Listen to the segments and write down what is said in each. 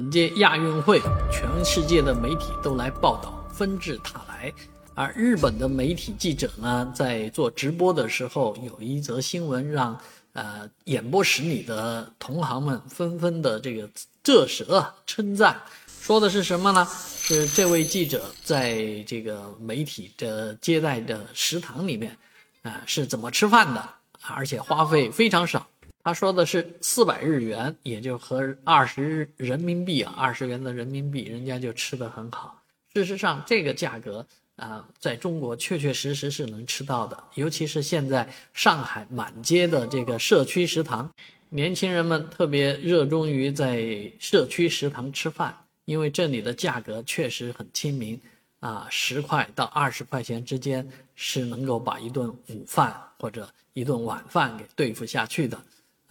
本届亚运会，全世界的媒体都来报道，纷至沓来。而日本的媒体记者呢，在做直播的时候，有一则新闻让呃演播室里的同行们纷纷的这个啧舌称赞。说的是什么呢？是这位记者在这个媒体的接待的食堂里面，啊是怎么吃饭的？而且花费非常少。他说的是四百日元，也就合二十人民币啊，二十元的人民币，人家就吃得很好。事实上，这个价格啊，在中国确确实实是能吃到的。尤其是现在上海满街的这个社区食堂，年轻人们特别热衷于在社区食堂吃饭，因为这里的价格确实很亲民啊，十块到二十块钱之间是能够把一顿午饭或者一顿晚饭给对付下去的。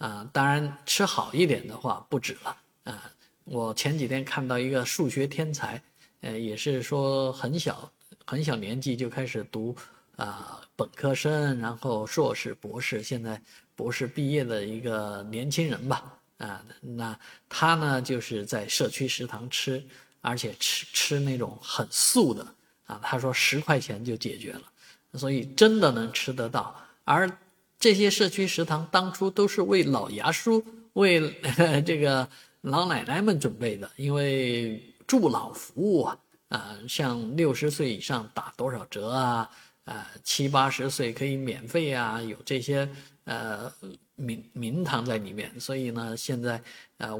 啊，当然吃好一点的话不止了啊！我前几天看到一个数学天才，呃，也是说很小很小年纪就开始读啊本科生，然后硕士、博士，现在博士毕业的一个年轻人吧，啊，那他呢就是在社区食堂吃，而且吃吃那种很素的啊，他说十块钱就解决了，所以真的能吃得到，而。这些社区食堂当初都是为老牙叔、为 这个老奶奶们准备的，因为助老服务啊，啊，像六十岁以上打多少折啊，啊，七八十岁可以免费啊，有这些呃名名堂在里面，所以呢，现在呃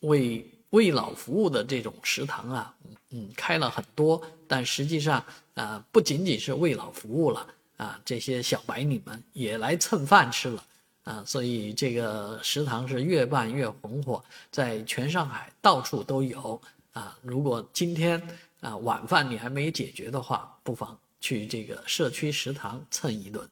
为为老服务的这种食堂啊，嗯，开了很多，但实际上啊，不仅仅是为老服务了。啊，这些小白领们也来蹭饭吃了，啊，所以这个食堂是越办越红火，在全上海到处都有啊。如果今天啊晚饭你还没解决的话，不妨去这个社区食堂蹭一顿。